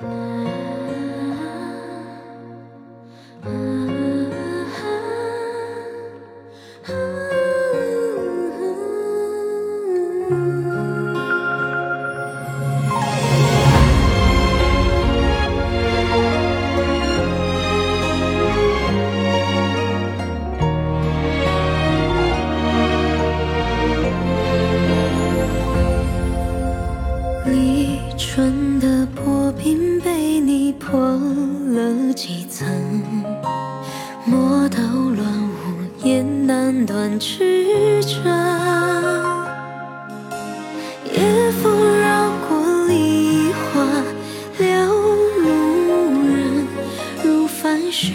立春的薄冰。破了几层，磨刀乱舞也难断曲章。夜风绕过梨花，撩路人如凡世。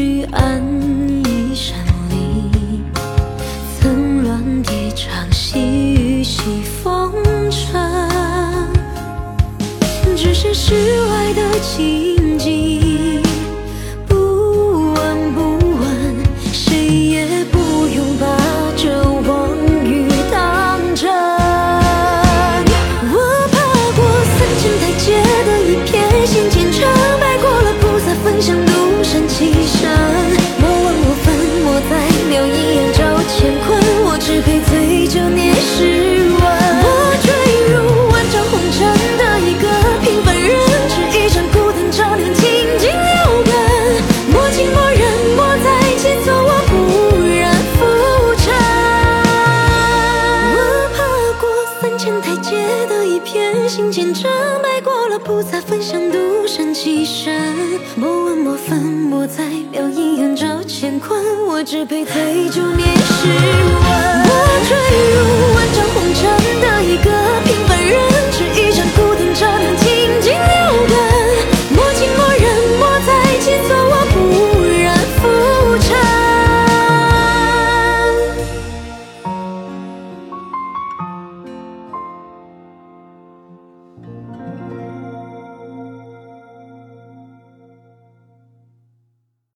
许安一生里层峦叠嶂细雨洗风尘置身世外的清心虔诚拜过了菩萨焚香独善其身莫问莫分莫再描阴阳照乾坤我只配醉酒念诗文